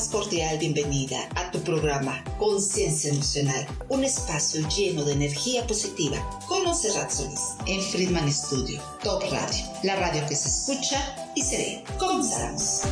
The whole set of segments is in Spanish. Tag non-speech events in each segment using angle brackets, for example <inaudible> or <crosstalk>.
más cordial bienvenida a tu programa Conciencia Emocional, un espacio lleno de energía positiva con Monserrat Solís en Friedman Studio, Top Radio, la radio que se escucha y se ve. Comenzamos.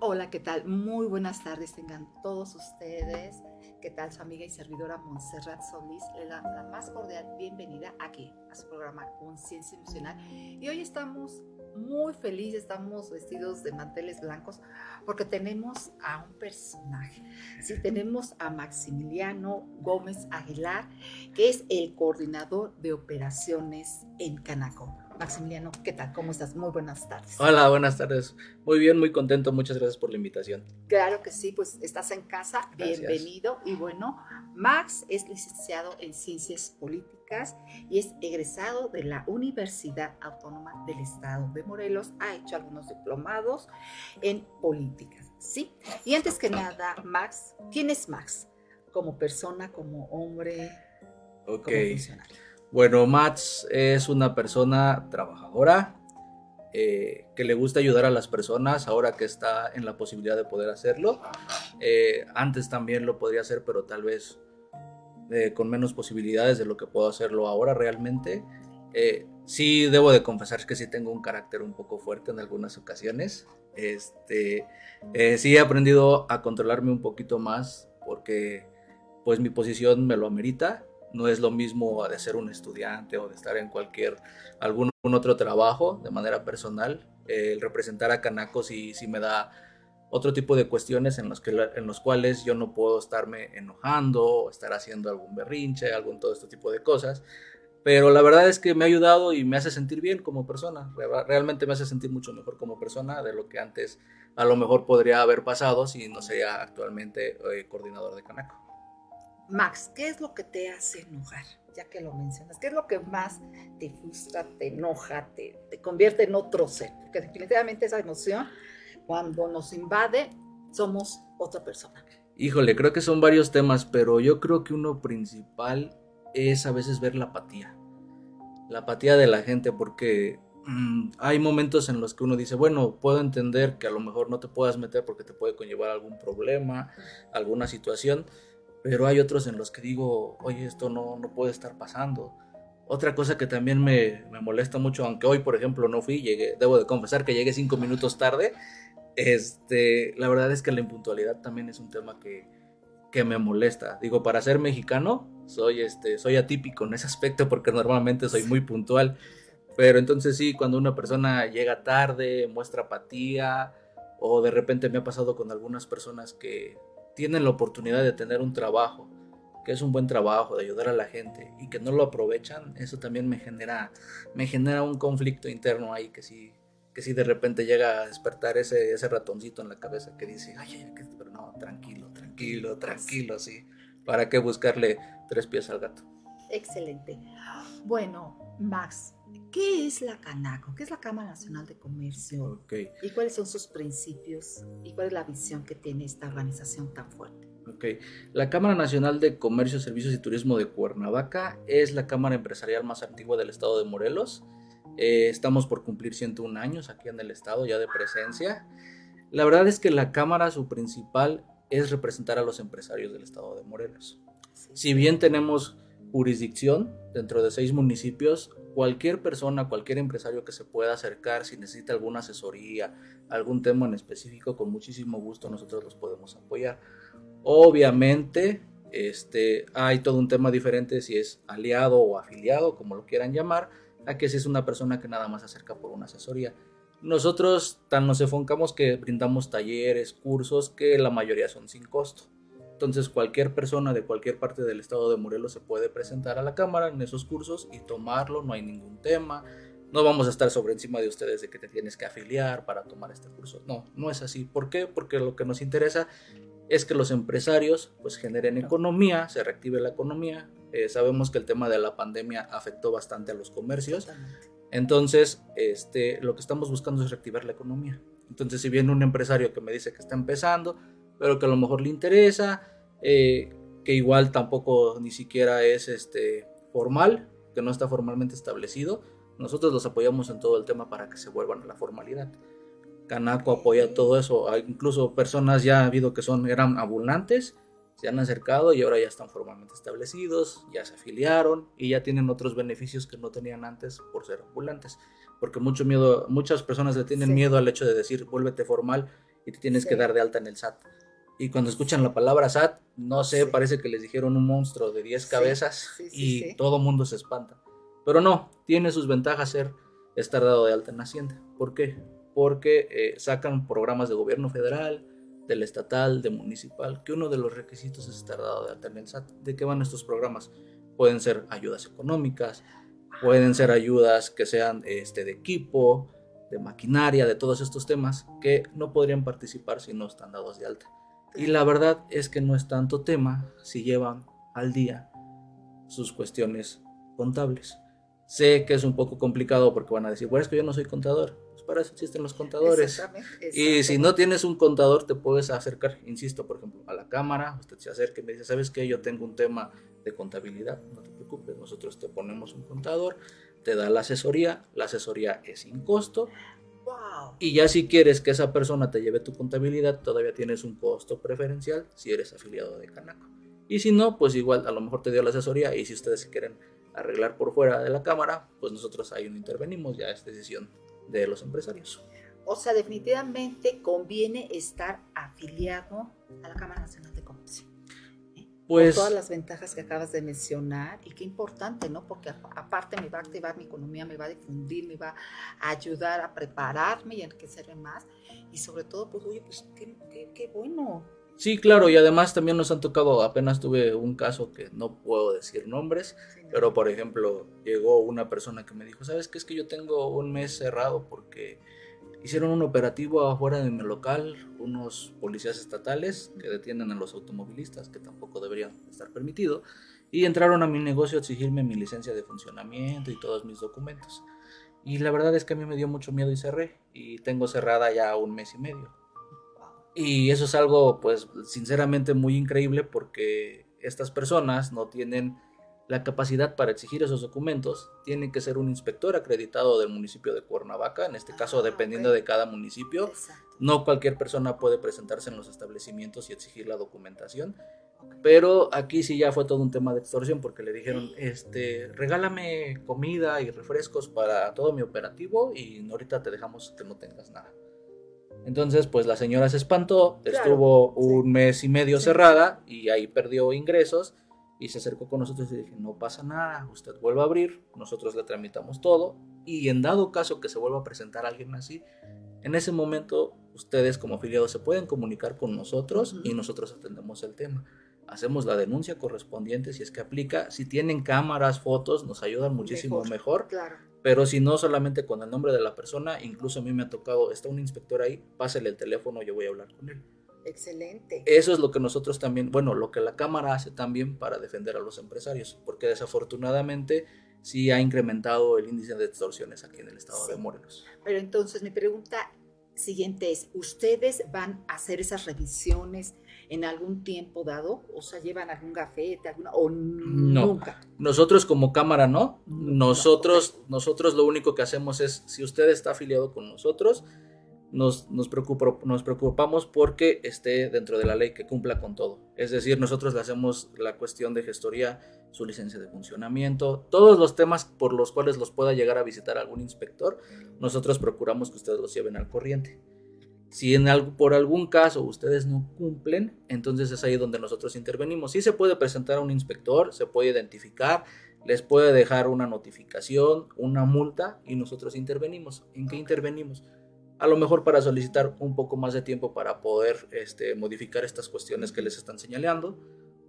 Hola, ¿qué tal? Muy buenas tardes tengan todos ustedes. ¿Qué tal su amiga y servidora Montserrat Solís? Le da la más cordial bienvenida aquí a su programa Conciencia Emocional. Y hoy estamos muy felices, estamos vestidos de manteles blancos porque tenemos a un personaje. Sí, tenemos a Maximiliano Gómez Aguilar, que es el coordinador de operaciones en Canaco. Maximiliano, ¿qué tal? ¿Cómo estás? Muy buenas tardes. Hola, buenas tardes. Muy bien, muy contento. Muchas gracias por la invitación. Claro que sí, pues estás en casa. Bienvenido. Y bueno, Max es licenciado en Ciencias Políticas y es egresado de la Universidad Autónoma del Estado de Morelos. Ha hecho algunos diplomados en políticas, ¿sí? Y antes que nada, Max, ¿quién es Max? Como persona, como hombre, como funcionario. Bueno, Mats es una persona trabajadora eh, que le gusta ayudar a las personas ahora que está en la posibilidad de poder hacerlo. Eh, antes también lo podría hacer, pero tal vez eh, con menos posibilidades de lo que puedo hacerlo ahora realmente. sí, debo de confesar que sí tengo un carácter un poco fuerte en algunas ocasiones. Este, sí he aprendido a controlarme un poquito más porque pues mi posición me lo amerita no es lo mismo de ser un estudiante o de estar en cualquier, algún otro trabajo de manera personal. el representar a Canaco sí, sí me da otro tipo de cuestiones en los, que, en los cuales yo no puedo estarme enojando estar haciendo algún berrinche, algún todo este tipo de cosas. Pero la verdad es que me ha ayudado y me hace sentir bien como persona. Realmente me hace sentir mucho mejor como persona de lo que antes a lo mejor podría haber pasado si no sería actualmente eh, coordinador de Canaco. Max, ¿qué es lo que te hace enojar? Ya que lo mencionas, ¿qué es lo que más te frustra, te enoja, te, convierte en otro ser? Porque definitivamente esa emoción, cuando nos invade, somos otra persona. Híjole, creo que son varios temas, pero yo creo que uno principal es a veces ver la apatía. La apatía de la gente, porque mm, hay momentos en los que uno dice, bueno, puedo entender que a lo mejor no te puedas meter porque te puede conllevar algún problema, alguna situación, pero hay otros en los que digo, oye, esto no, no puede estar pasando. Otra cosa que también me, me, molesta mucho, aunque hoy, por ejemplo, no fui, llegué, debo de confesar que llegué cinco minutos tarde, este, la verdad es que la impuntualidad también es un tema que, que me molesta. Digo, para ser mexicano, soy, este, soy atípico en ese aspecto porque normalmente soy muy puntual. Pero entonces sí, cuando una persona llega tarde, muestra apatía, o de repente me ha pasado con algunas personas que tienen la oportunidad de tener un trabajo, que es un buen trabajo, de ayudar a la gente y que no lo aprovechan, eso también me genera, me genera un conflicto interno ahí que sí, que sí de repente llega a despertar ese, ese ratoncito en la cabeza que dice, ay, pero no, tranquilo, tranquilo, tranquilo, sí. ¿Para qué buscarle tres pies al gato? Excelente. Bueno, Max, ¿Qué es la Canaco? ¿Qué es la Cámara Nacional de Comercio? ¿Y cuáles son sus principios? ¿Y cuál es la visión que tiene esta organización tan fuerte? Okay. La Cámara Nacional de Comercio, Servicios y Turismo de Cuernavaca es la cámara empresarial más antigua del estado de Morelos. Eh, estamos por cumplir 101 años aquí en el estado ya de presencia. La verdad es que la Cámara, su principal es representar a los empresarios del estado de Morelos. Si bien tenemos jurisdicción dentro de seis municipios, cualquier persona, cualquier empresario que se pueda acercar, si necesita alguna asesoría, algún tema en específico, con muchísimo gusto nosotros los podemos apoyar. Obviamente, este, hay todo un tema diferente si es aliado o afiliado, como lo quieran llamar, a que si es una persona que nada más se acerca por una asesoría. Nosotros tan nos enfocamos que brindamos talleres, cursos, que la mayoría son sin costo. Entonces cualquier persona de cualquier parte del estado de Morelos se puede presentar a la Cámara en esos cursos y tomarlo, no hay ningún tema. No vamos a estar sobre encima de ustedes de que te tienes que afiliar para tomar este curso. No, no es así. ¿Por qué? Porque lo que nos interesa es que los empresarios pues generen economía, se reactive la economía. Eh, sabemos que el tema de la pandemia afectó bastante a los comercios. Entonces, este, lo que estamos buscando es reactivar la economía. Entonces, si viene un empresario que me dice que está empezando, pero que a lo mejor le interesa, eh, que igual tampoco ni siquiera es este, formal, que no está formalmente establecido, Nosotros los apoyamos en todo el tema para que se vuelvan a la formalidad. Canaco apoya todo eso. Hay incluso personas ya ha habido que son, eran ambulantes, se han acercado y ahora ya están formalmente establecidos, ya se afiliaron y ya tienen otros beneficios que no tenían antes por ser ambulantes. Porque mucho miedo, muchas personas le tienen miedo al hecho de decir, vuélvete formal y te tienes que dar de alta en el SAT. Y cuando escuchan la palabra SAT, no sé, parece que les dijeron un monstruo de 10 cabezas y todo mundo se espanta. Pero no, tiene sus ventajas ser estar dado de alta en Hacienda. ¿Por qué? Porque eh, sacan programas de gobierno federal, del estatal, de municipal, que uno de los requisitos es estar dado de alta en el SAT. ¿De qué van estos programas? Pueden ser ayudas económicas, pueden ser ayudas que sean este, de equipo, de maquinaria, de todos estos temas que no podrían participar si no están dados de alta. Y la verdad es que no es tanto tema si llevan al día sus cuestiones contables. Sé que es un poco complicado porque van a decir, bueno, es que yo no soy contador. Pues para eso existen los contadores. Y si no tienes un contador, te puedes acercar, insisto, por ejemplo, a la cámara. Usted se acerca y me dice, ¿sabes qué? Yo tengo un tema de contabilidad. No te preocupes, nosotros te ponemos un contador, te da la asesoría. La asesoría es sin costo y ya si quieres que esa persona te lleve tu contabilidad, todavía tienes un costo preferencial si eres afiliado de Canaco. Y si no, pues igual a lo mejor te dio la asesoría y si ustedes se quieren arreglar por fuera de la cámara, pues nosotros ahí no intervenimos, ya es decisión de los empresarios. O sea, definitivamente conviene estar afiliado a la Cámara Nacional de Comercio pues, todas las ventajas que acabas de mencionar y qué importante, ¿no? Porque aparte me va a activar mi economía, me va a difundir, me va a ayudar a prepararme y enriquecerme más y sobre todo, pues, oye, pues qué, qué, bueno. Sí, claro, y además también nos han tocado, apenas tuve un caso que no puedo decir nombres, pero por ejemplo, llegó una persona que me dijo, ¿sabes qué? Es que yo tengo un mes cerrado porque hicieron un operativo afuera de mi local, unos policías estatales que detienen a los automovilistas, que tampoco deberían estar permitido, y entraron a mi negocio a exigirme mi licencia de funcionamiento y todos mis documentos. Y la verdad es que a mí me dio mucho miedo y cerré, y tengo cerrada ya un mes y medio. Y eso es algo, pues, sinceramente muy increíble porque estas personas no tienen la capacidad para exigir esos documentos tiene que ser un inspector acreditado del municipio de Cuernavaca, en este ah, caso dependiendo de cada municipio. No cualquier persona puede presentarse en los establecimientos y exigir la documentación. Pero aquí sí ya fue todo un tema de extorsión porque le dijeron, este, regálame comida y refrescos para todo mi operativo y ahorita te dejamos que no tengas nada. Entonces, pues la señora se espantó, estuvo un mes y medio cerrada y ahí perdió ingresos y se acercó con nosotros y dije, no pasa nada, usted vuelve a abrir, nosotros le tramitamos todo y en dado caso que se vuelva a presentar alguien así, en ese momento ustedes como afiliados se pueden comunicar con nosotros y nosotros atendemos el tema. Hacemos la denuncia correspondiente si es que aplica. Si tienen cámaras, fotos, nos ayudan muchísimo mejor. Claro. Pero si no, solamente con el nombre de la persona, incluso a mí me ha tocado, está un inspector ahí, pásele el teléfono, yo voy a hablar con él. Excelente. Eso es lo que nosotros también, bueno, lo que la Cámara hace también para defender a los empresarios, porque desafortunadamente sí ha incrementado el índice de extorsiones aquí en el estado de Morelos. Pero entonces mi pregunta siguiente es, ¿ustedes van a hacer esas revisiones en algún tiempo dado? O sea, ¿llevan algún gafete, alguna, o no, nunca? Nosotros como Cámara no. Nosotros, nosotros lo único que hacemos es, si usted está afiliado con nosotros, nos, nos, nos preocupamos porque esté dentro de la ley, que cumpla con todo. Es decir, nosotros le hacemos la cuestión de gestoría, su licencia de funcionamiento, todos los temas por los cuales los pueda llegar a visitar algún inspector, nosotros procuramos que ustedes los lleven al corriente. Si en algo, por algún caso ustedes no cumplen, entonces es ahí donde nosotros intervenimos. Sí se puede presentar a un inspector, se puede identificar, les puede dejar una notificación, una multa y nosotros intervenimos. ¿En qué intervenimos? A lo mejor para solicitar un poco más de tiempo para poder este, modificar estas cuestiones que les están señalando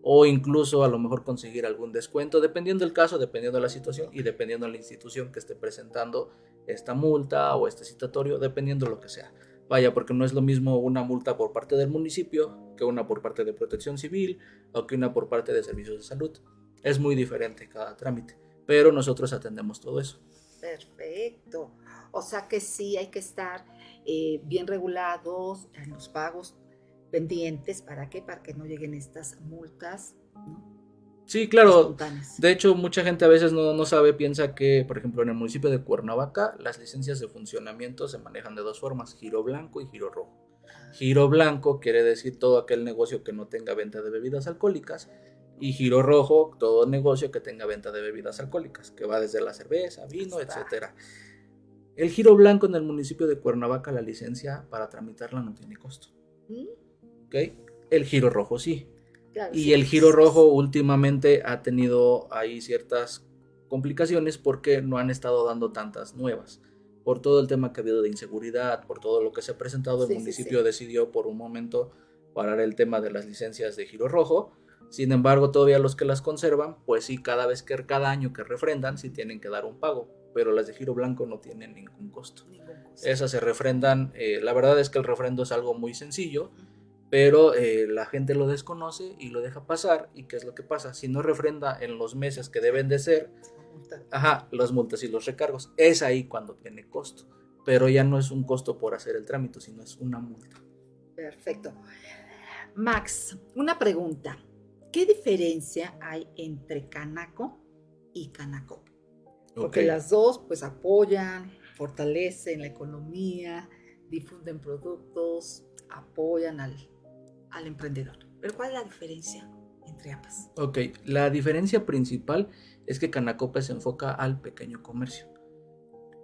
o incluso a lo mejor conseguir algún descuento, dependiendo del caso, dependiendo de la situación y dependiendo de la institución que esté presentando esta multa o este citatorio, dependiendo de lo que sea. Vaya, porque no es lo mismo una multa por parte del municipio que una por parte de protección civil o que una por parte de servicios de salud. Es muy diferente cada trámite, pero nosotros atendemos todo eso. Perfecto. O sea que sí hay que estar eh, bien regulados en los pagos pendientes. ¿Para qué? Para que no lleguen estas multas. Sí, claro. De hecho, mucha gente a veces no, no, sabe, piensa que, por ejemplo, en el municipio de Cuernavaca, las licencias de funcionamiento se manejan de dos formas, giro blanco y giro rojo. Giro blanco quiere decir todo aquel negocio que no tenga venta de bebidas alcohólicas y giro rojo, todo negocio que tenga venta de bebidas alcohólicas, que va desde la cerveza, vino, etcétera. El giro blanco en el municipio de Cuernavaca, la licencia para tramitarla no tiene costo. ¿Mm? ¿Ok? El giro rojo sí. y el giro rojo últimamente ha tenido ahí ciertas complicaciones porque no han estado dando tantas nuevas. Por todo el tema que ha habido de inseguridad, por todo lo que se ha presentado, el municipio decidió por un momento parar el tema de las licencias de giro rojo sin embargo, todavía los que las conservan, pues sí, cada vez que cada año que refrendan, sí tienen que dar un pago, pero las de giro blanco no tienen ningún costo. Esas se refrendan, eh, la verdad es que el refrendo es algo muy sencillo, pero eh, la gente lo desconoce y lo deja pasar. ¿Y qué es lo que pasa? Si no refrenda en los meses que deben de ser, ajá, las multas y los recargos, es ahí cuando tiene costo, pero ya no es un costo por hacer el trámite, sino es una multa. Perfecto. Max, una pregunta. ¿Qué diferencia hay entre Canaco y Canaco? Porque las dos pues apoyan, fortalecen la economía, difunden productos, apoyan al, al emprendedor. Pero ¿cuál es la diferencia entre ambas? Ok, la diferencia principal es que Canacope se enfoca al pequeño comercio.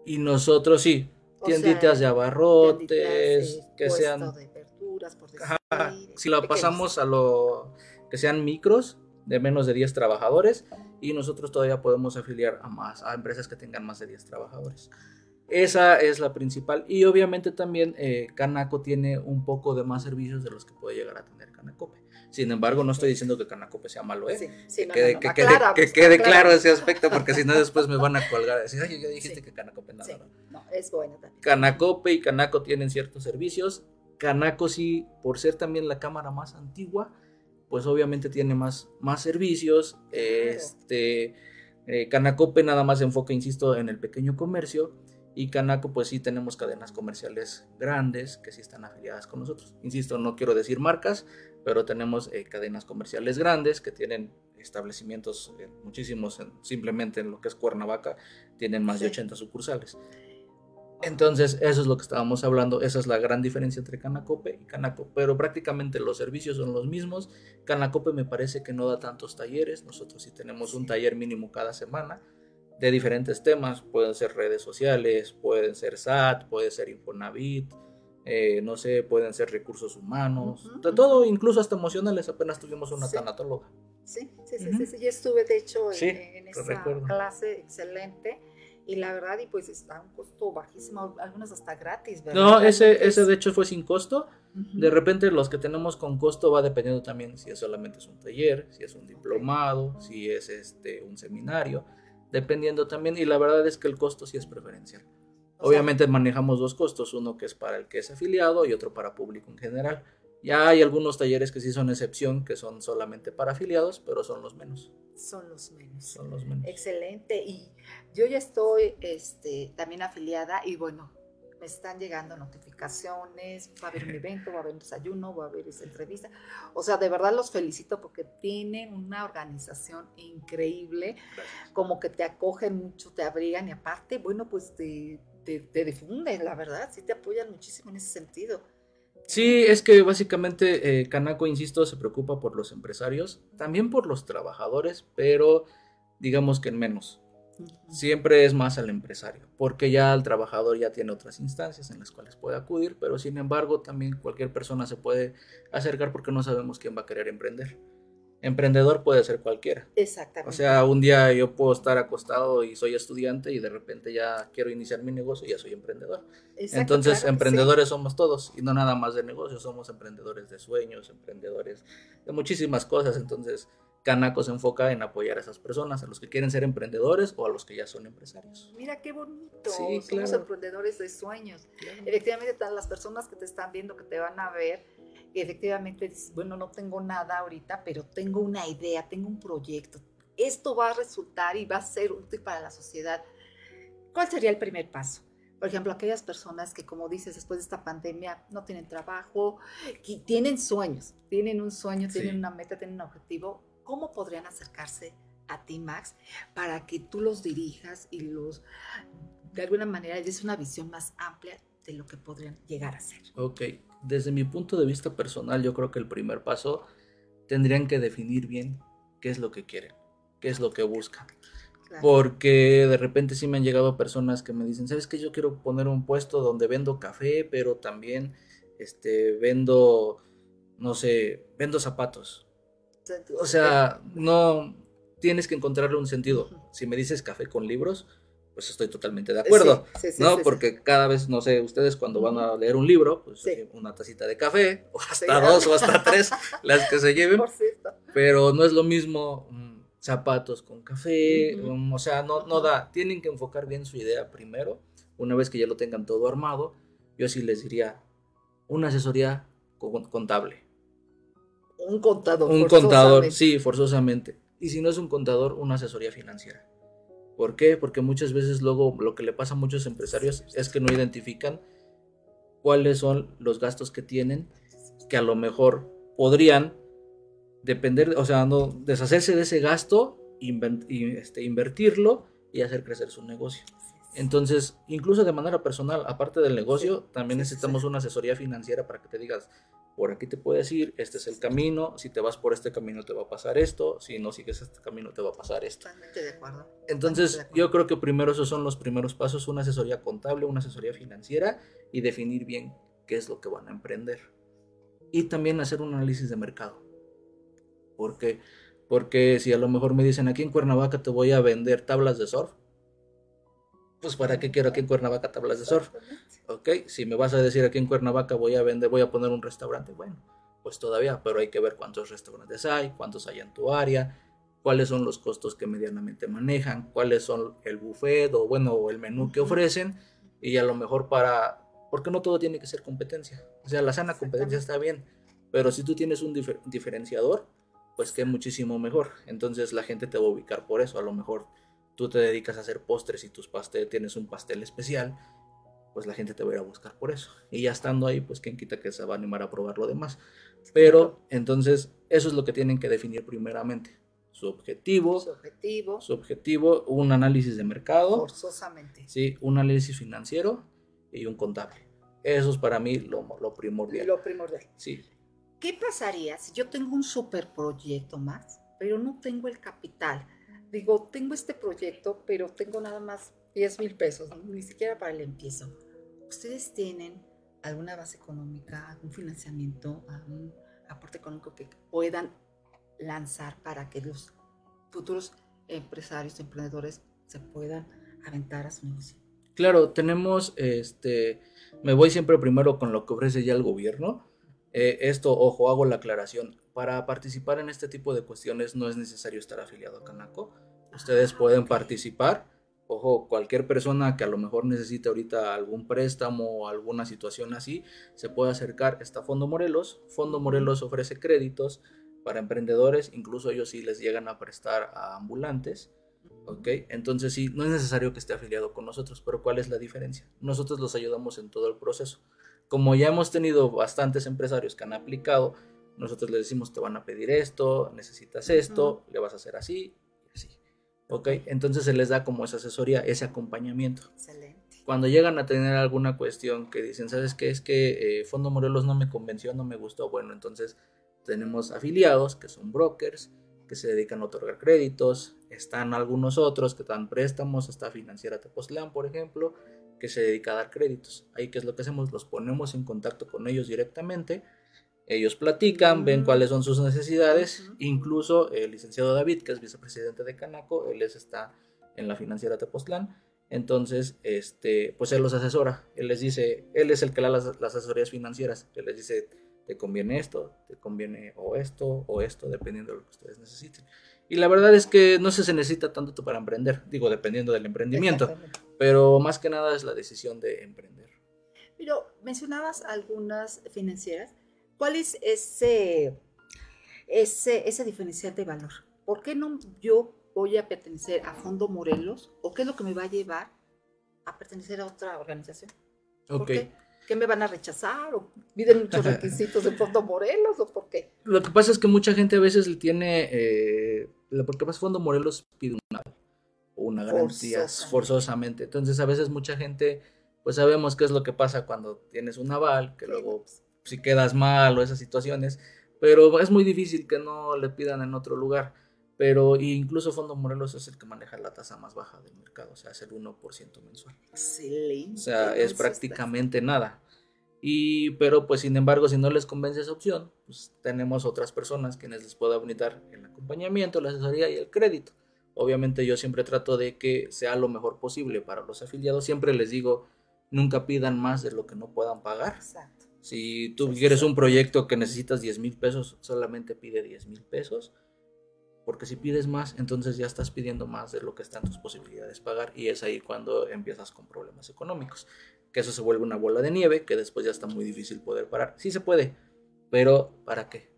Y nosotros sí, tienditas de abarrotes, que sean... De verduras, por decir, si lo pasamos a lo que sean micros de menos de 10 trabajadores y nosotros todavía podemos afiliar a más a empresas que tengan más de 10 trabajadores. Esa es la principal y obviamente también eh, Canaco tiene un poco de más servicios de los que puede llegar a tener Canacope. Sin embargo, no estoy diciendo que Canacope sea malo, ¿eh? que, quede, que, quede, claro ese aspecto, porque si no después me van a colgar y decir, ay, ya dijiste que Canacope nada. No, es bueno también. Canacope y Canaco tienen ciertos servicios. Canaco sí, por ser también la cámara más antigua, pues obviamente tiene más, más servicios. Este, eh, Canacope nada más se enfoca, insisto, en el pequeño comercio. Y Canaco, pues sí tenemos cadenas comerciales grandes que sí están afiliadas con nosotros. Insisto, no quiero decir marcas, pero tenemos eh, cadenas comerciales grandes que tienen establecimientos eh, muchísimos, simplemente en lo que es Cuernavaca, tienen más de 80 sucursales. Entonces, eso es lo que estábamos hablando, esa es la gran diferencia entre Canacope y Canaco, pero prácticamente los servicios son los mismos. Canacope me parece que no da tantos talleres, nosotros sí tenemos un taller mínimo cada semana de diferentes temas, pueden ser redes sociales, pueden ser SAT, puede ser Infonavit, eh, no sé, pueden ser recursos humanos, de todo, incluso hasta emocionales, apenas tuvimos una tanatóloga. Sí, sí, sí, sí, yo estuve de hecho en, esa clase excelente y la verdad, y pues está a un costo bajísimo, algunos hasta gratis, ¿verdad? No, ese, ese de hecho fue sin costo. De repente los que tenemos con costo va dependiendo también si es solamente es un taller, si es un diplomado, si es este un seminario, dependiendo también, y la verdad es que el costo sí es preferencial. Obviamente manejamos dos costos, uno que es para el que es afiliado y otro para público en general. Ya hay algunos talleres que sí son excepción, que son solamente para afiliados, pero son los menos. Son los menos. Son los menos. Excelente. Y yo ya estoy este, también afiliada y bueno, me están llegando notificaciones, va a haber un <laughs> evento, va a haber un desayuno, va a haber esa entrevista. O sea, de verdad los felicito porque tienen una organización increíble, como que te acogen mucho, te abrigan y aparte, bueno, pues te, te, te difunden, la verdad, sí te apoyan muchísimo en ese sentido. Sí, es que básicamente eh, Canaco, insisto, se preocupa por los empresarios, también por los trabajadores, pero digamos que en menos. Siempre es más al empresario, porque ya el trabajador ya tiene otras instancias en las cuales puede acudir, pero sin embargo también cualquier persona se puede acercar porque no sabemos quién va a querer emprender. Emprendedor puede ser cualquiera. Exactamente. O sea, un día yo puedo estar acostado y soy estudiante y de repente ya quiero iniciar mi negocio y ya soy emprendedor. Entonces, emprendedores somos todos y no nada más de negocios, somos emprendedores de sueños, emprendedores de muchísimas cosas. Entonces, Canaco se enfoca en apoyar a esas personas, a los que quieren ser emprendedores o a los que ya son empresarios. Mira qué bonito, sí, somos emprendedores de sueños. Efectivamente, todas las personas que te están viendo, que te van a ver, efectivamente dices, bueno, no tengo nada ahorita, pero tengo una idea, tengo un proyecto. Esto va a resultar y va a ser útil para la sociedad. ¿Cuál sería el primer paso? Por ejemplo, aquellas personas que, como dices, después de esta pandemia no tienen trabajo, que tienen sueños, tienen un sueño, tienen una meta, tienen un objetivo. ¿cómo podrían acercarse a ti, Max, para que tú los dirijas y los, de alguna manera, des una visión más amplia de lo que podrían llegar a ser? Ok, desde mi punto de vista personal, yo creo que el primer paso tendrían que definir bien qué es lo que quieren, qué es lo que buscan. Porque de repente sí me han llegado personas que me dicen, ¿sabes qué? Yo quiero poner un puesto donde vendo café, pero también este, vendo, no sé, vendo zapatos. O sea, no tienes que encontrarle un sentido. Si me dices café con libros, pues estoy totalmente de acuerdo, ¿no? Porque cada vez, no sé, ustedes cuando van a leer un libro, pues una tacita de café, o hasta dos o hasta tres, <laughs> las que se lleven, pero no es lo mismo mm, zapatos con café, mm, o sea, no, no da, tienen que enfocar bien su idea primero, una vez que ya lo tengan todo armado, yo sí les diría, una asesoría contable. Un contador. Un contador, sí, forzosamente. Y si no es un contador, una asesoría financiera. ¿Por qué? Porque muchas veces luego lo que le pasa a muchos empresarios es que no identifican cuáles son los gastos que tienen, que a lo mejor podrían depender, o sea, no deshacerse de ese gasto, este, invertirlo y hacer crecer su negocio. Entonces, incluso de manera personal, aparte del negocio, también necesitamos una asesoría financiera para que te digas, por aquí te puedes ir, este es el camino, si te vas por este camino te va a pasar esto, si no sigues este camino te va a pasar esto. Totalmente de acuerdo. Entonces, yo creo que primero esos son los primeros pasos, una asesoría contable, una asesoría financiera y definir bien qué es lo que van a emprender. Y también hacer un análisis de mercado. Porque porque si a lo mejor me dicen aquí en Cuernavaca te voy a vender tablas de surf, pues para qué quiero aquí en Cuernavaca tablas de surf. Ok, si me vas a decir aquí en Cuernavaca voy a vender, voy a poner un restaurante, bueno, pues todavía, pero hay que ver cuántos restaurantes hay, cuántos hay en tu área, cuáles son los costos que medianamente manejan, cuáles son el buffet o bueno, o el menú que ofrecen y a lo mejor para, porque no todo tiene que ser competencia, o sea, la sana competencia está bien, pero si tú tienes un diferenciador, pues que muchísimo mejor, entonces la gente te va a ubicar por eso, a lo mejor tú te dedicas a hacer postres y tus pasteles tienes un pastel especial, pues la gente te va a ir a buscar por eso. Y ya estando ahí, pues quien quita que se va a animar a probar lo demás. Pero entonces eso es lo que tienen que definir primeramente. Su objetivo. Su objetivo. Su objetivo, un análisis de mercado. Forzosamente. Sí, un análisis financiero y un contable. Eso es para mí lo, lo primordial. Lo primordial. Sí. ¿Qué pasaría si yo tengo un superproyecto más, pero no tengo el capital? Digo, tengo este proyecto, pero tengo nada más 10 mil pesos, ni siquiera para el empiezo. ¿Ustedes tienen alguna base económica, algún financiamiento, algún aporte económico que puedan lanzar para que los futuros empresarios, emprendedores se puedan aventar a su negocio? Claro, tenemos, este, me voy siempre primero con lo que ofrece ya el gobierno. Eh, esto, ojo, hago la aclaración. Para participar en este tipo de cuestiones no es necesario estar afiliado a Canaco. Ustedes pueden participar. Ojo, cualquier persona que a lo mejor necesite ahorita algún préstamo o alguna situación así, se puede acercar. Está Fondo Morelos. Fondo Morelos ofrece créditos para emprendedores, incluso ellos sí les llegan a prestar a ambulantes. ¿ok? Entonces sí, no es necesario que esté afiliado con nosotros, pero ¿cuál es la diferencia? Nosotros los ayudamos en todo el proceso. Como ya hemos tenido bastantes empresarios que han aplicado, nosotros les decimos te van a pedir esto, necesitas esto, le vas a hacer así así. ¿Ok? Entonces se les da como esa asesoría, ese acompañamiento. Excelente. Cuando llegan a tener alguna cuestión que dicen, ¿sabes qué? Es que eh, Fondo Morelos no me convenció, no me gustó. Bueno, entonces tenemos afiliados que son brokers, que se dedican a otorgar créditos. Están algunos otros que dan préstamos, está Financiera Tepoztlán, por ejemplo, que se dedica a dar créditos. Ahí, ¿qué es lo que hacemos? Los ponemos en contacto con ellos directamente ellos platican, ven mm. cuáles son sus necesidades. Incluso el licenciado David, que es vicepresidente de Canaco, él está en la financiera Tepoztlán. Entonces, este, pues él los asesora. Él les dice, él es el que da las, asesorías financieras. Él les dice, te conviene esto, te conviene o esto o esto, dependiendo de lo que ustedes necesiten. Y la verdad es que no se necesita tanto para emprender, digo, dependiendo del emprendimiento, pero más que nada es la decisión de emprender. Pero mencionabas algunas financieras ¿Cuál es ese, ese, ese diferencial de valor? ¿Por qué no yo voy a pertenecer a Fondo Morelos? ¿O qué es lo que me va a llevar a pertenecer a otra organización? Ok. ¿Qué me van a rechazar? ¿O piden muchos requisitos de Fondo Morelos? ¿O por qué? Lo que pasa es que mucha gente a veces tiene, eh, porque pasa Fondo Morelos pide una, una garantía forzosamente. Entonces a veces mucha gente, pues sabemos qué es lo que pasa cuando tienes un aval, que luego si quedas mal o esas situaciones, pero es muy difícil que no le pidan en otro lugar. Pero incluso Fondo Morelos es el que maneja la tasa más baja del mercado, o sea, es el 1% mensual. Excelente. O sea, es prácticamente nada. Y, pero pues sin embargo, si no les convence esa opción, pues tenemos otras personas quienes les puedan brindar el acompañamiento, la asesoría y el crédito. Obviamente yo siempre trato de que sea lo mejor posible para los afiliados. Siempre les digo, nunca pidan más de lo que no puedan pagar. Exacto. Si tú quieres un proyecto que necesitas 10 mil pesos, solamente pide 10 mil pesos porque si pides más, entonces ya estás pidiendo más de lo que están tus posibilidades pagar y es ahí cuando empiezas con problemas económicos. Que eso se vuelve una bola de nieve que después ya está muy difícil poder parar. Sí se puede, pero ¿para qué?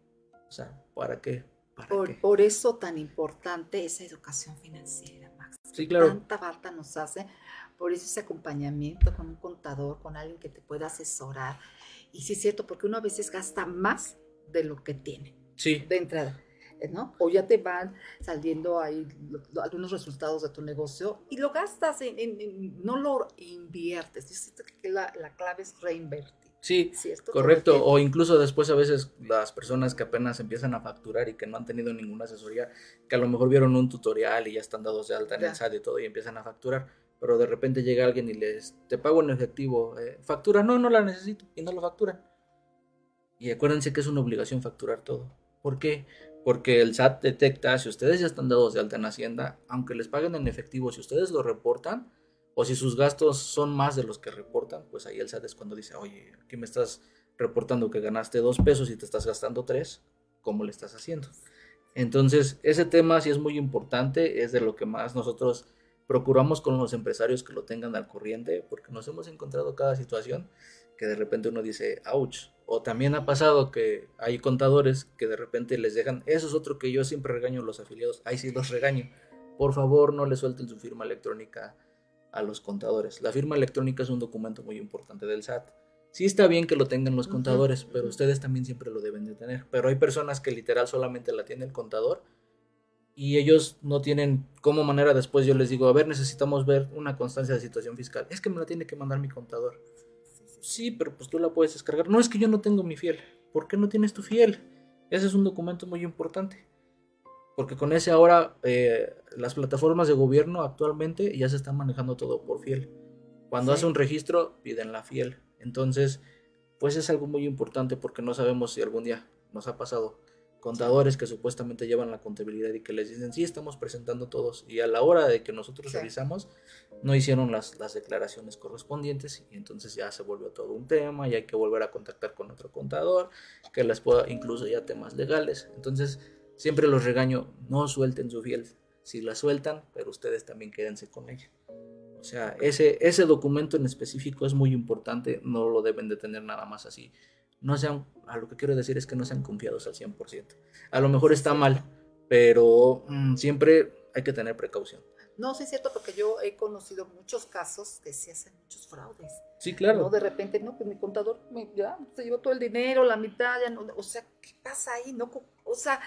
O sea, ¿para qué? Por, por eso tan importante esa educación financiera, Max. Sí, claro. Tanta falta nos hace, por eso ese acompañamiento con un contador, con alguien que te pueda asesorar. Y sí es cierto, porque uno a veces gasta más de lo que tiene. Sí. De entrada. Eh, ¿no? O ya te van saliendo ahí algunos resultados de tu negocio y lo gastas, en, no lo inviertes. Yo siento que la, la clave es reinvertir. Sí, correcto. O incluso después a veces las personas que apenas empiezan a facturar y que no han tenido ninguna asesoría, que a lo mejor vieron un tutorial y ya están dados de alta en el SAT y todo y empiezan a facturar, pero de repente llega alguien y les, te pago en efectivo, eh, factura, no, no la necesito y no lo facturan. Y acuérdense que es una obligación facturar todo. ¿Por qué? porque el SAT detecta si ustedes ya están dados de alta en Hacienda, aunque les paguen en efectivo, si ustedes lo reportan o si sus gastos son más de los que reportan, pues ahí el SAT es cuando dice, oye, aquí me estás reportando que ganaste dos pesos y te estás gastando tres, ¿cómo le estás haciendo? Entonces, ese tema sí es muy importante, es de lo que más nosotros procuramos con los empresarios que lo tengan al corriente, porque nos hemos encontrado cada situación que de repente uno dice, ouch, o también ha pasado que hay contadores que de repente les dejan, eso es otro que yo siempre regaño a los afiliados, ahí sí los regaño. Por favor, no le suelten su firma electrónica a los contadores. La firma electrónica es un documento muy importante del SAT. Sí está bien que lo tengan los contadores, pero ustedes también siempre lo deben de tener. Pero hay personas que literal solamente la tiene el contador y ellos no tienen como manera después yo les digo, a ver, necesitamos ver una constancia de situación fiscal. Es que me la tiene que mandar mi contador. Sí, pero pues tú la puedes descargar. No es que yo no tengo mi fiel. ¿Por qué no tienes tu fiel? Ese es un documento muy importante. Porque con ese ahora eh, las plataformas de gobierno actualmente ya se están manejando todo por fiel. Cuando hace un registro piden la fiel. Entonces, pues es algo muy importante porque no sabemos si algún día nos ha pasado contadores que supuestamente llevan la contabilidad y que les dicen, sí, estamos presentando todos. Y a la hora de que nosotros revisamos, no hicieron las, las declaraciones correspondientes y entonces ya se volvió todo un tema y hay que volver a contactar con otro contador que les pueda, incluso ya temas legales. Entonces, siempre los regaño, no suelten su fiel. Si la sueltan, pero ustedes también quédense con ella. O sea, ese, ese documento en específico es muy importante, no lo deben de tener nada más así no sean, a lo que quiero decir es que no sean confiados al 100%. A lo mejor está mal, pero mm, siempre hay que tener precaución. No, sí es cierto, porque yo he conocido muchos casos que se hacen muchos fraudes. Sí, claro. ¿no? De repente, no, pues mi contador me, ya, se llevó todo el dinero, la mitad, ya no, o sea, ¿qué pasa ahí? No, o sea,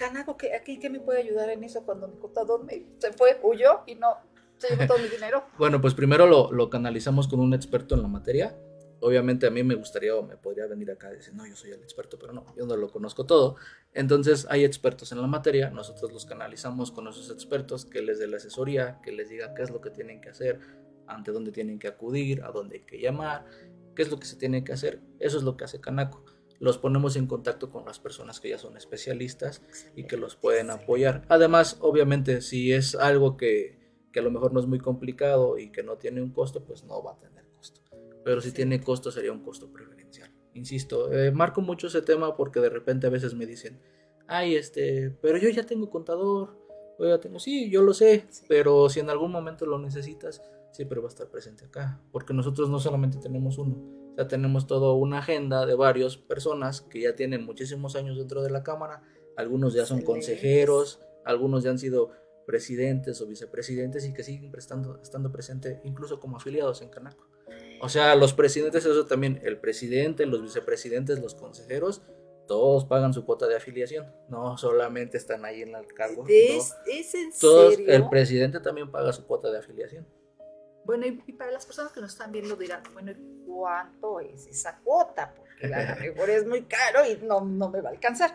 Canago, ¿qué, aquí, ¿qué me puede ayudar en eso cuando mi contador me, se fue, huyó y no se llevó todo mi dinero? <laughs> bueno, pues primero lo, lo canalizamos con un experto en la materia obviamente a mí me gustaría o me podría venir acá y decir, no, yo soy el experto, pero no, yo no lo conozco todo. Entonces hay expertos en la materia, nosotros los canalizamos con esos expertos, que les dé la asesoría, que les diga qué es lo que tienen que hacer, ante dónde tienen que acudir, a dónde hay que llamar, qué es lo que se tiene que hacer. Eso es lo que hace Canaco. Los ponemos en contacto con las personas que ya son especialistas y que los pueden apoyar. Además, obviamente, si es algo que, que a lo mejor no es muy complicado y que no tiene un costo, pues no va a tener pero si tiene costo sería un costo preferencial. Insisto, eh, marco mucho ese tema porque de repente a veces me dicen, ay, este, pero yo ya tengo contador, yo ya tengo, sí, yo lo sé, pero si en algún momento lo necesitas, siempre va a estar presente acá, porque nosotros no solamente tenemos uno, tenemos toda una agenda de varias personas que ya tienen muchísimos años dentro de la Cámara, algunos ya son consejeros, algunos ya han sido presidentes o vicepresidentes y que siguen prestando, estando presentes incluso como afiliados en Canaco. O sea, los presidentes, eso también, el presidente, los vicepresidentes, los consejeros, todos pagan su cuota de afiliación. No solamente están ahí en el cargo. ¿Es, ¿es en Todos, serio? el presidente también paga su cuota de afiliación. Bueno, y, y para las personas que nos están viendo dirán, bueno, ¿y ¿cuánto es esa cuota? Porque a lo <laughs> mejor es muy caro y no, no me va a alcanzar.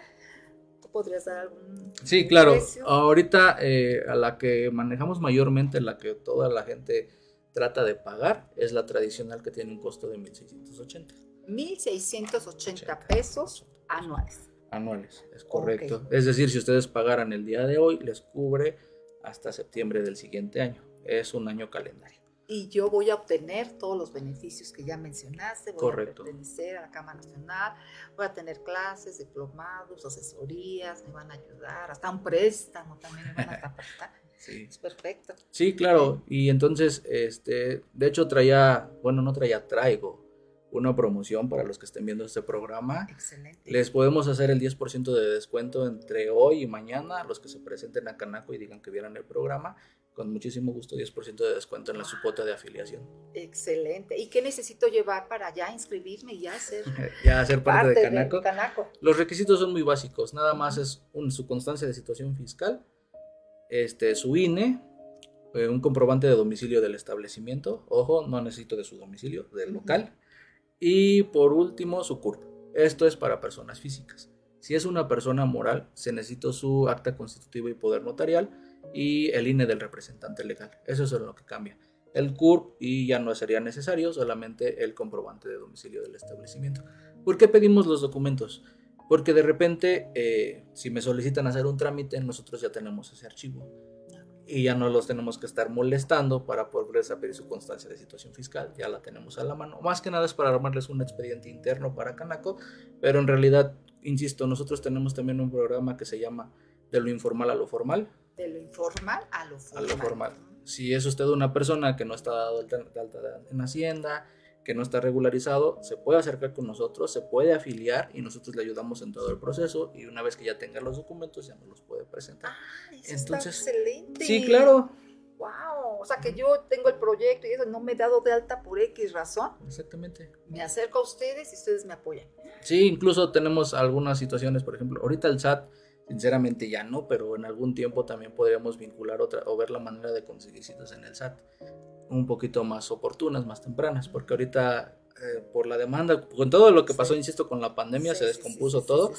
¿Tú podrías dar algún Sí, claro. precio? Ahorita eh, a la que manejamos mayormente, la que toda la gente trata de pagar, es la tradicional que tiene un costo de 1680 1.680 pesos anuales. anuales. Es correcto. Es decir, si ustedes pagaran el día de hoy, les cubre hasta septiembre del siguiente año. Es un año calendario. Y yo voy a obtener todos los beneficios que ya mencionaste. Voy Correcto. a pertenecer a la Cámara Nacional. Voy a tener clases, diplomados, asesorías, me van a ayudar. Hasta un préstamo también me van a capacitar. <laughs> Sí. Es perfecto. Sí, claro. Y entonces, este, de hecho traía, bueno, no traía, traigo una promoción para los que estén viendo este programa. Excelente. Les podemos hacer el 10% de descuento entre hoy y mañana, los que se presenten a Canaco y digan que vieran el programa. Con muchísimo gusto, 10% de descuento en la su cuota de afiliación. Excelente. ¿Y qué necesito llevar para ya inscribirme y ya ser <laughs> ya ser parte, de Canaco. Los requisitos son muy básicos, nada más es un- su constancia de situación fiscal, este, su INE, eh, un comprobante de domicilio del establecimiento, ojo, no necesito de su domicilio, del local, y por último su CURP. Esto es para personas físicas. Si es una persona moral, se necesita su acta constitutiva y poder notarial y el INE del representante legal. Eso es lo que cambia. El CURP y ya no sería necesario, solamente el comprobante de domicilio del establecimiento. ¿Por qué pedimos los documentos? Porque de repente, eh, si me solicitan hacer un trámite, nosotros ya tenemos ese archivo. Y ya no los tenemos que estar molestando para poderles pedir su constancia de situación fiscal. Ya la tenemos a la mano. Más que nada es para armarles un expediente interno para Canaco. Pero en realidad, insisto, nosotros tenemos también un programa que se llama De lo informal a lo formal. De lo informal a lo A formal. lo formal. Si es usted una persona que no está dado de alta- en Hacienda, que no está regularizado, se puede acercar con nosotros, se puede afiliar y nosotros le ayudamos en todo el proceso y una vez que ya tenga los documentos ya nos los puede presentar. Ay, eso Entonces, está excelente. Sí, claro, Wow. O sea, que yo tengo el proyecto y eso no me he dado de alta por X razón. exactamente. Me acerco a ustedes y ustedes me apoyan. Sí, incluso tenemos algunas situaciones, por ejemplo, ahorita el SAT, sinceramente ya no, pero en algún tiempo también podríamos vincular otra o ver la manera de conseguir citas en el SAT un poquito más oportunas, más tempranas, porque ahorita eh, por la demanda, con todo lo que pasó, Sí. insisto, con la pandemia Sí, se descompuso sí, todo,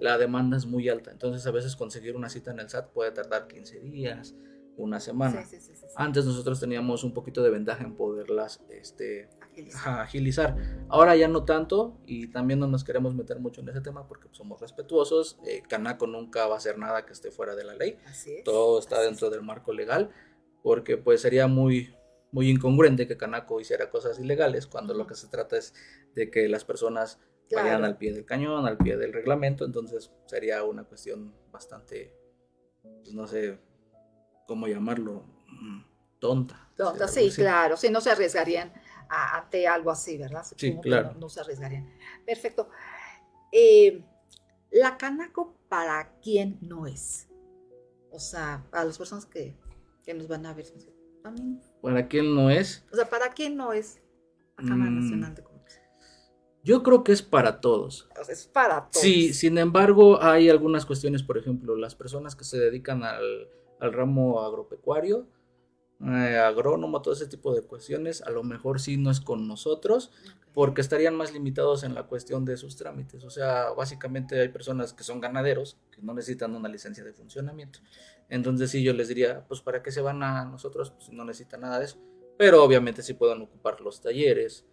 la demanda es muy alta, entonces a veces conseguir una cita en el SAT puede tardar 15 días, una semana. Sí, sí, sí, sí, sí. Antes nosotros teníamos un poquito de ventaja en poderlas este. Ajá, agilizar. Ahora ya no tanto y también no nos queremos meter mucho en ese tema porque somos respetuosos. Eh, Canaco nunca va a hacer nada que esté fuera de la ley. Así es. Todo está así dentro es. del marco legal porque pues sería muy muy incongruente que Canaco hiciera cosas ilegales cuando lo que se trata es de que las personas Claro. vayan al pie del cañón, al pie del reglamento, entonces sería una cuestión bastante, pues no sé cómo llamarlo, mm, tonta. Tonta, sí, claro. Sí, no se arriesgarían a- ante algo así, ¿verdad? Sí, Supongo que claro. No, no se arriesgarían. Perfecto. Eh, la Canaco, ¿para quién no es? O sea, para las personas que, que nos van a ver. También. ¿Para quién no es? O sea, ¿para quién no es la Cámara Mm. Nacional de Comercio? Yo creo que es para todos. Es para todos. Sí, sin embargo, hay algunas cuestiones, por ejemplo, las personas que se dedican al, al ramo agropecuario, eh, agrónomo, todo ese tipo de cuestiones, a lo mejor sí no es con nosotros, porque estarían más limitados en la cuestión de sus trámites. O sea, básicamente hay personas que son ganaderos, que no necesitan una licencia de funcionamiento. Entonces sí, yo les diría, pues ¿para qué se van a nosotros? Pues no necesitan nada de eso. Pero obviamente sí pueden ocupar los talleres,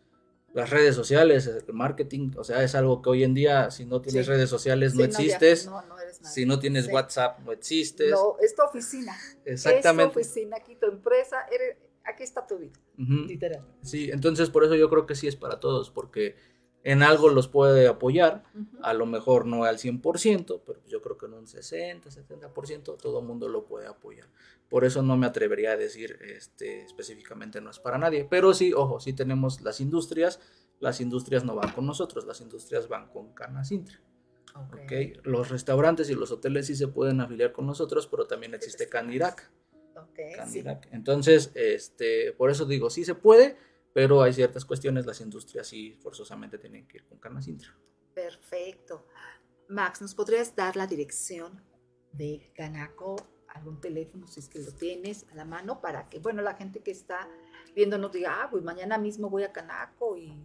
las redes sociales, el marketing. O sea, es algo que hoy en día, si no tienes Sí. redes sociales, no ya, existes. no, no eres nadie. Si no tienes Sí. WhatsApp, no existes. No, es tu oficina. Exactamente. Es tu oficina, aquí tu empresa. eres- aquí está tu vida, Ujú. literal. Sí, entonces por eso yo creo que sí es para todos, porque en algo los puede apoyar, a lo mejor no al 100%, pero yo creo que en un 60, 70% todo el mundo lo puede apoyar. Por eso no me atrevería a decir este, específicamente no es para nadie, pero sí, ojo, sí tenemos las industrias, las industrias no van con nosotros, las industrias van con Canacintra. Ok. ¿ok? Los restaurantes y los hoteles sí se pueden afiliar con nosotros, pero también existe Candirac. Ok, sí. Candirac. Entonces, este, por eso digo, sí se puede, pero hay ciertas cuestiones, las industrias sí forzosamente tienen que ir con carne Sintra. Perfecto. Max, ¿nos podrías dar la dirección de Canaco, algún teléfono si es que lo tienes a la mano para que, bueno, la gente que está viéndonos diga, ah, pues mañana mismo voy a Canaco y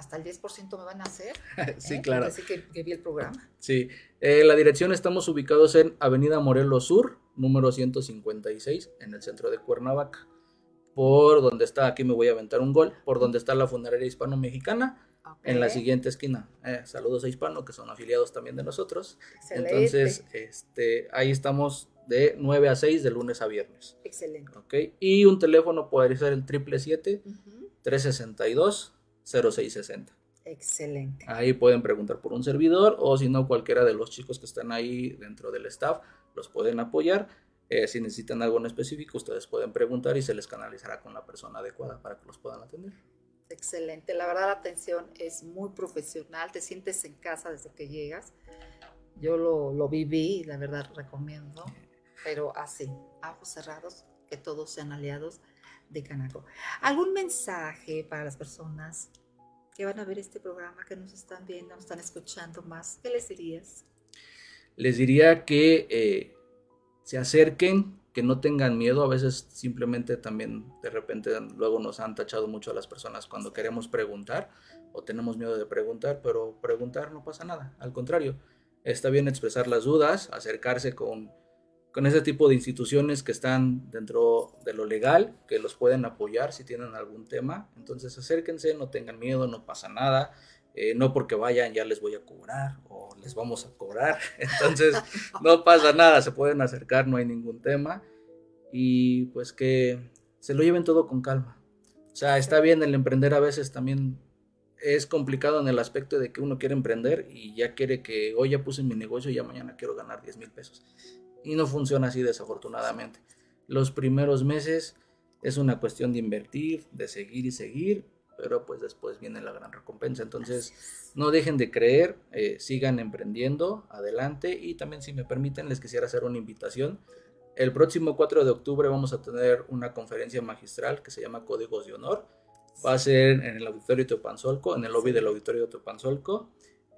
hasta el 10% me van a hacer. <laughs> sí, ¿eh? claro. Así que, que, vi el programa. Sí, eh, la dirección estamos ubicados en Avenida Morelos Sur, número 156, en el centro de Cuernavaca. Por donde está, aquí me voy a aventar un gol, por donde está la funeraria hispano-mexicana, okay. en la siguiente esquina. Eh, saludos a Hispano, que son afiliados también de nosotros. Excelente. Entonces, este, ahí estamos de 9 a 6 de lunes a viernes. Excelente. Ok, y un teléfono puede ser el 777 uh -huh. 362 0660. Excelente. Ahí pueden preguntar por un servidor o si no, cualquiera de los chicos que están ahí dentro del staff los pueden apoyar. Eh, si necesitan algo en específico, ustedes pueden preguntar y se les canalizará con la persona adecuada para que los puedan atender. Excelente, la verdad la atención es muy profesional, te sientes en casa desde que llegas. Yo lo, lo viví y la verdad recomiendo, pero así, ojos cerrados, que todos sean aliados de Canaco. ¿Algún mensaje para las personas que van a ver este programa, que nos están viendo, nos están escuchando más? ¿Qué les dirías? Les diría que eh, se acerquen, que no tengan miedo. A veces simplemente también de repente luego nos han tachado mucho a las personas cuando queremos preguntar o tenemos miedo de preguntar, pero preguntar no pasa nada. Al contrario, está bien expresar las dudas, acercarse con con ese tipo de instituciones que están dentro de lo legal, que los pueden apoyar si tienen algún tema. Entonces acérquense, no tengan miedo, no pasa nada. Eh, no porque vayan ya les voy a cobrar o les vamos a cobrar. <laughs> Entonces no pasa nada, se pueden acercar, no hay ningún tema. Y pues que se lo lleven todo con calma. O sea, está bien el emprender a veces también es complicado en el aspecto de que uno quiere emprender y ya quiere que hoy ya puse mi negocio y ya mañana quiero ganar 10 mil pesos. Y no funciona así desafortunadamente. Los primeros meses es una cuestión de invertir, de seguir y seguir, pero pues después viene la gran recompensa. Entonces no dejen de creer, eh, sigan emprendiendo, adelante. Y también si me permiten les quisiera hacer una invitación. El próximo 4 de octubre vamos a tener una conferencia magistral que se llama Códigos de Honor. Va a ser en el auditorio Teopanzolco, en el lobby del auditorio de Teopanzolco.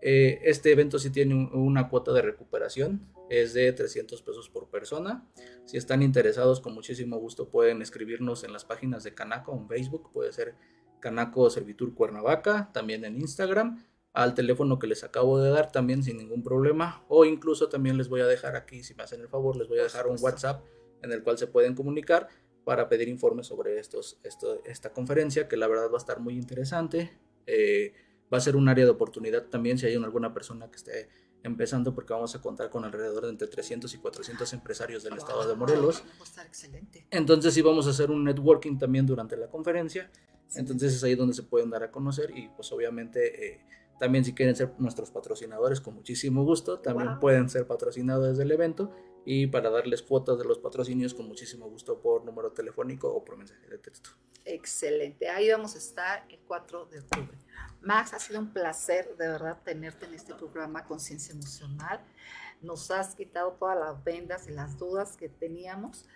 Eh, este evento sí tiene un, una cuota de recuperación, es de 300 pesos por persona. Si están interesados, con muchísimo gusto pueden escribirnos en las páginas de Canaco en Facebook, puede ser Canaco Servitur Cuernavaca, también en Instagram, al teléfono que les acabo de dar también sin ningún problema, o incluso también les voy a dejar aquí, si me hacen el favor, les voy a dejar un WhatsApp en el cual se pueden comunicar para pedir informes sobre estos, esto, esta conferencia, que la verdad va a estar muy interesante. Eh, va a ser un área de oportunidad también si hay alguna persona que esté empezando porque vamos a contar con alrededor de entre 300 y 400 empresarios del estado de Morelos. Va a estar excelente. Entonces sí vamos a hacer un networking también durante la conferencia. Sí. Entonces es ahí donde se pueden dar a conocer y pues obviamente eh, también si quieren ser nuestros patrocinadores con muchísimo gusto, también wow. pueden ser patrocinadores del evento y para darles cuotas de los patrocinios con muchísimo gusto por número telefónico o por mensaje de texto. Excelente, ahí vamos a estar el 4 de octubre. Max, ha sido un placer de verdad tenerte en este programa Conciencia Emocional. Nos has quitado todas las vendas y las dudas que teníamos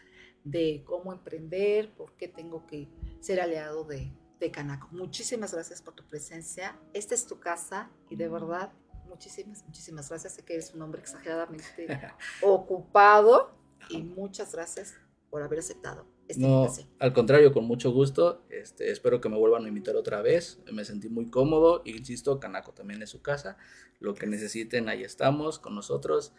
de cómo emprender, por qué tengo que ser aliado de, de Canaco. Muchísimas gracias por tu presencia. Esta es tu casa y de verdad muchísimas, muchísimas gracias. Sé que eres un hombre exageradamente <laughs> ocupado y muchas gracias por haber aceptado esta no, invitación. Al contrario, con mucho gusto. Este, espero que me vuelvan a invitar otra vez. Me sentí muy cómodo. Y insisto, Canaco también es su casa. Lo que necesiten, ahí estamos con nosotros.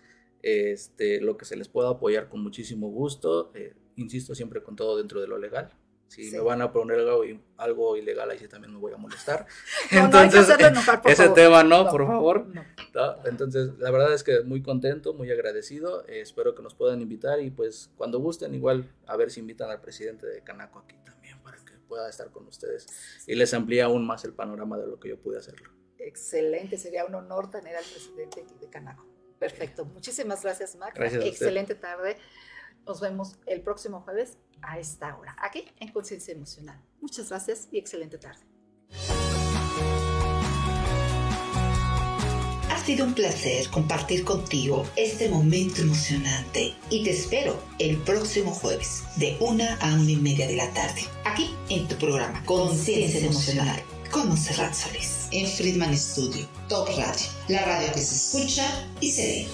Este, lo que se les pueda apoyar con muchísimo gusto. Eh, insisto, siempre con todo dentro de lo legal. Si sí. me van a poner algo, algo, ilegal, ahí sí también me voy a molestar. <laughs> No, Entonces, no <laughs> enojar, ese favor. tema no, no, por favor. Entonces, la verdad es que muy contento, muy agradecido. Eh, espero que nos puedan invitar y pues cuando gusten, igual a ver si invitan al presidente de Canaco aquí también para que pueda estar con ustedes y les amplíe aún más el panorama de lo que yo pude hacerlo. Excelente, sería un honor tener al presidente de Canaco. Perfecto, muchísimas gracias, Max. Gracias Excelente tarde. Nos vemos el próximo jueves a esta hora, aquí en Conciencia Emocional. Muchas gracias y excelente tarde. Has sido un placer compartir contigo este momento emocionante y te espero el próximo jueves de una a una y media de la tarde, aquí en tu programa Conciencia Emocional con Monserrat Solís en Friedman Studio, Top Radio, la radio que se escucha y se ve.